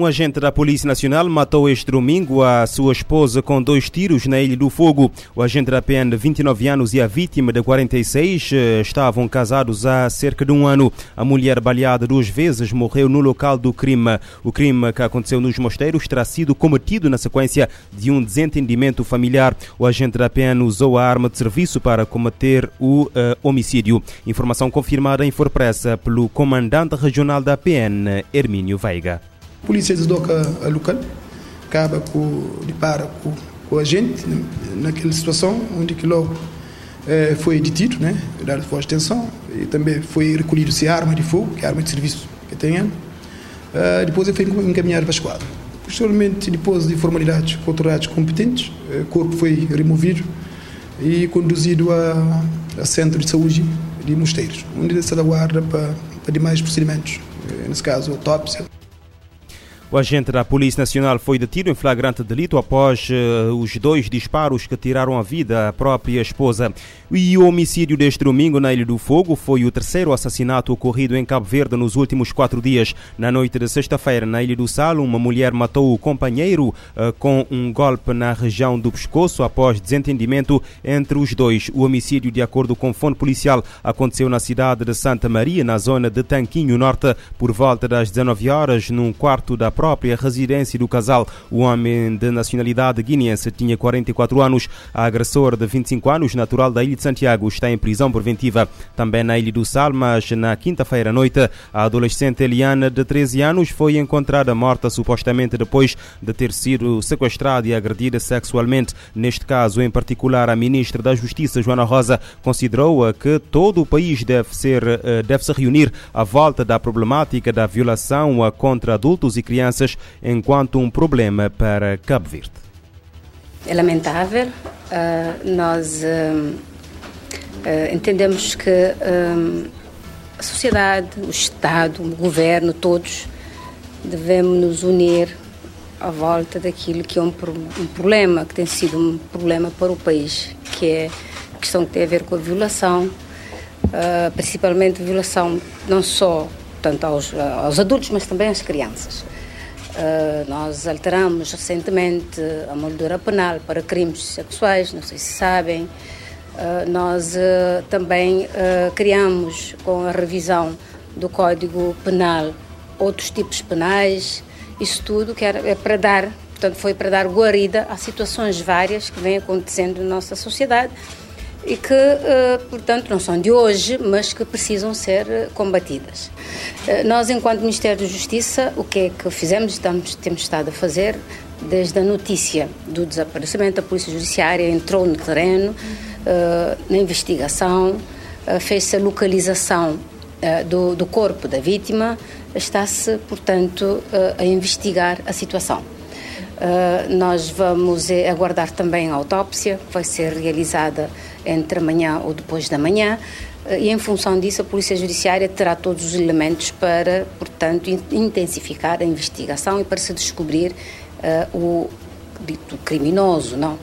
Um agente da Polícia Nacional matou este domingo a sua esposa com dois tiros na Ilha do Fogo. O agente da PN, de 29 anos, e a vítima, de 46, eh, estavam casados há cerca de um ano. A mulher, baleada duas vezes, morreu no local do crime. O crime que aconteceu nos mosteiros terá sido cometido na sequência de um desentendimento familiar. O agente da PN usou a arma de serviço para combater o uh, homicídio. Informação confirmada em Forpressa pelo comandante regional da PN, Hermínio Veiga. Polícia desloca a local, acaba com, depara com, com a gente naquela situação onde que logo eh, foi detido, né, dado sua atenção e também foi recolhido-se a arma de fogo, que é a arma de serviço que tem uh, depois ele foi encaminhado para a esquadra. Posteriormente, depois de formalidades com autoridades competentes, o corpo foi removido e conduzido a, a centro de saúde de Mosteiros, onde se aguarda para, para demais procedimentos, nesse caso, autópsia. O agente da Polícia Nacional foi detido em flagrante delito após uh, os dois disparos que tiraram a vida à própria esposa. E o homicídio deste domingo na Ilha do Fogo foi o terceiro assassinato ocorrido em Cabo Verde nos últimos quatro dias. Na noite de sexta-feira, na Ilha do Salo, uma mulher matou o companheiro uh, com um golpe na região do pescoço após desentendimento entre os dois. O homicídio, de acordo com fonte policial, aconteceu na cidade de Santa Maria, na zona de Tanquinho Norte, por volta das 19 horas, num quarto da própria residência do casal. O homem de nacionalidade guineense tinha 44 anos. A agressor de 25 anos, natural da Ilha de Santiago, está em prisão preventiva. Também na Ilha do Sal, mas na quinta-feira à noite, a adolescente Eliana, de 13 anos, foi encontrada morta supostamente depois de ter sido sequestrada e agredida sexualmente. Neste caso, em particular, a ministra da Justiça, Joana Rosa, considerou que todo o país deve, ser, eh, deve se reunir à volta da problemática da violação contra adultos e crianças crianças enquanto um problema para Cabo Verde. É lamentável. Uh, nós uh, uh, entendemos que a sociedade, o Estado, o governo, todos devemos nos unir à volta daquilo que é um, um problema, que tem sido um problema para o país, que é a questão que tem a ver com a violação, principalmente violação não só tanto aos, aos adultos, mas também às crianças. Uh, nós alteramos recentemente a moldura penal para crimes sexuais, não sei se sabem. Uh, nós uh, também criamos, com a revisão do Código Penal, outros tipos penais. Isso tudo que é para dar, portanto, foi para dar guarida a situações várias que vêm acontecendo na nossa sociedade e que, eh, portanto, não são de hoje, mas que precisam ser eh, combatidas. Eh, nós, enquanto Ministério da Justiça, o que é que fizemos, estamos, temos estado a fazer, desde a notícia do desaparecimento, a Polícia Judiciária entrou no terreno, na investigação, fez-se a localização do, do corpo da vítima, está-se, portanto, a investigar a situação. Uh, nós vamos aguardar também a autópsia, que vai ser realizada entre amanhã ou depois da manhã, uh, e em função disso a Polícia Judiciária terá todos os elementos para, portanto, intensificar a investigação e para se descobrir uh, o dito criminoso, não?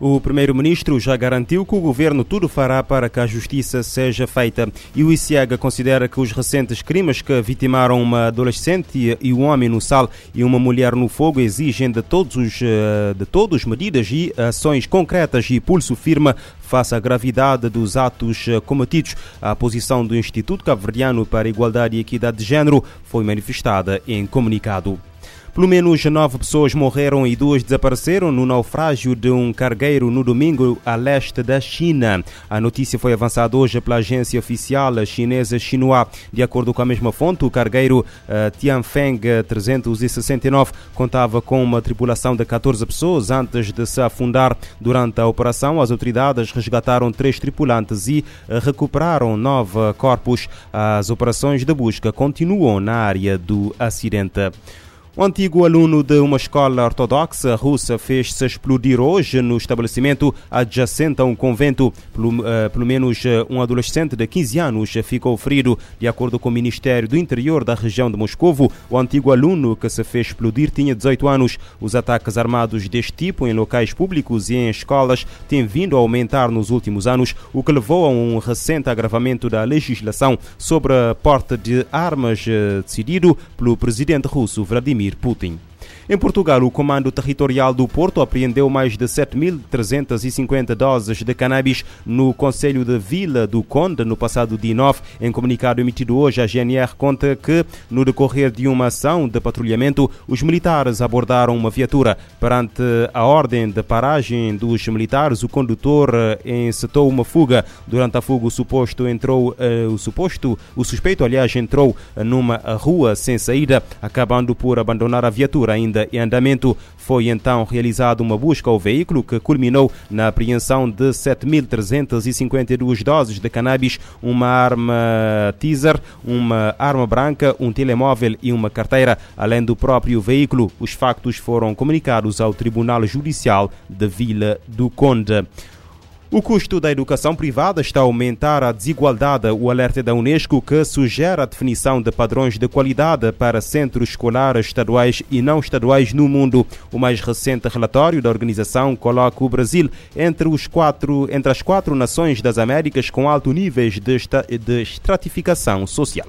O primeiro-ministro já garantiu que o governo tudo fará para que a justiça seja feita. E o ICIAGA considera que os recentes crimes que vitimaram uma adolescente e um homem no sal e uma mulher no fogo exigem de todos os eh, de todos medidas e ações concretas e pulso firme face à gravidade dos atos eh, cometidos. A posição do Instituto Cabo-Verdiano para a Igualdade e Equidade de Gênero foi manifestada em comunicado. Pelo menos nove pessoas morreram e duas desapareceram no naufrágio de um cargueiro no domingo a leste da China. A notícia foi avançada hoje pela agência oficial chinesa Xinhua. De acordo com a mesma fonte, o cargueiro uh, Tianfeng 369 contava com uma tripulação de 14 pessoas antes de se afundar. Durante a operação, as autoridades resgataram três tripulantes e uh, recuperaram nove corpos. As operações de busca continuam na área do acidente. Um antigo aluno de uma escola ortodoxa russa fez-se explodir hoje no estabelecimento adjacente a um convento. Pelo, uh, pelo menos uh, um adolescente de 15 anos ficou ferido. De acordo com o Ministério do Interior da região de Moscovo, o antigo aluno que se fez explodir tinha 18 anos. Os ataques armados deste tipo em locais públicos e em escolas têm vindo a aumentar nos últimos anos, o que levou a um recente agravamento da legislação sobre a porte de armas uh, decidido pelo presidente russo Vladimir Vladimir Putin. Em Portugal, o Comando Territorial do Porto apreendeu mais de 7.350 doses de cannabis no Conselho de Vila do Conde no passado dia 9. Em comunicado emitido hoje, a GNR conta que, no decorrer de uma ação de patrulhamento, os militares abordaram uma viatura. Perante a ordem de paragem dos militares, o condutor eh, encetou uma fuga. Durante a fuga, o suposto entrou, uh, o suposto, o suspeito, aliás, entrou numa rua sem saída, acabando por abandonar a viatura ainda em andamento. Foi então realizada uma busca ao veículo que culminou na apreensão de 7.352 doses de cannabis, uma arma teaser, uma arma branca, um telemóvel e uma carteira, além do próprio veículo. Os factos foram comunicados ao Tribunal Judicial de Vila do Conde. O custo da educação privada está a aumentar a desigualdade. O alerta da Unesco que sugere a definição de padrões de qualidade para centros escolares estaduais e não estaduais no mundo. O mais recente relatório da organização coloca o Brasil entre, os quatro, entre as quatro nações das Américas com alto níveis de, de estratificação social.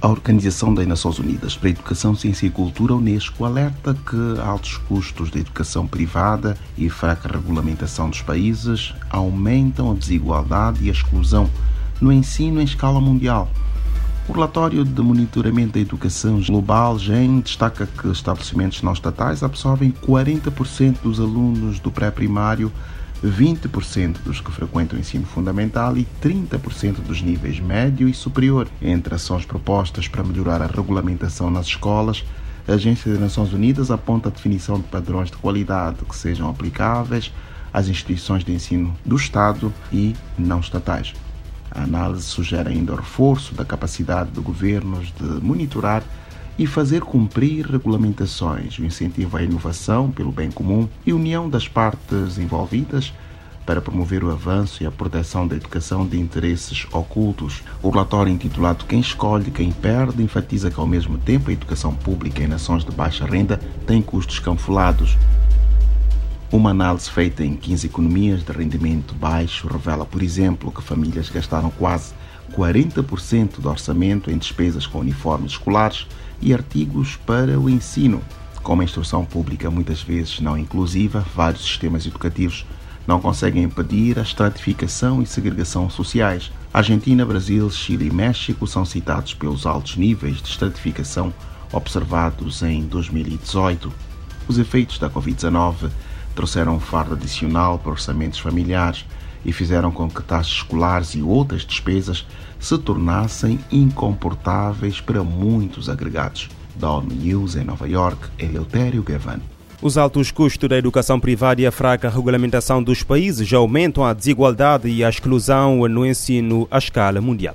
A Organização das Nações Unidas para a Educação, Ciência e Cultura, Unesco, alerta que altos custos da educação privada e fraca regulamentação dos países aumentam a desigualdade e a exclusão no ensino em escala mundial. O relatório de monitoramento da educação global, GEM, destaca que estabelecimentos não estatais absorvem 40% dos alunos do pré-primário 20% dos que frequentam o ensino fundamental e 30% dos níveis médio e superior. Entre ações propostas para melhorar a regulamentação nas escolas, a Agência das Nações Unidas aponta a definição de padrões de qualidade que sejam aplicáveis às instituições de ensino do Estado e não estatais. A análise sugere ainda o reforço da capacidade de governos de monitorar e fazer cumprir regulamentações, o incentivo à inovação pelo bem comum e união das partes envolvidas para promover o avanço e a proteção da educação de interesses ocultos. O relatório intitulado Quem Escolhe, Quem Perde enfatiza que, ao mesmo tempo, a educação pública em nações de baixa renda tem custos camuflados. Uma análise feita em 15 economias de rendimento baixo revela, por exemplo, que famílias gastaram quase 40% do orçamento em despesas com uniformes escolares e artigos para o ensino. Como a instrução pública muitas vezes não inclusiva, vários sistemas educativos não conseguem impedir a estratificação e segregação sociais. Argentina, Brasil, Chile e México são citados pelos altos níveis de estratificação observados em 2018. Os efeitos da Covid-19 trouxeram um fardo adicional para orçamentos familiares e fizeram com que taxas escolares e outras despesas se tornassem incomportáveis para muitos agregados. Da ONU News em Nova York, Eleutério Gavan. Os altos custos da educação privada e a fraca regulamentação dos países aumentam a desigualdade e a exclusão no ensino à escala mundial.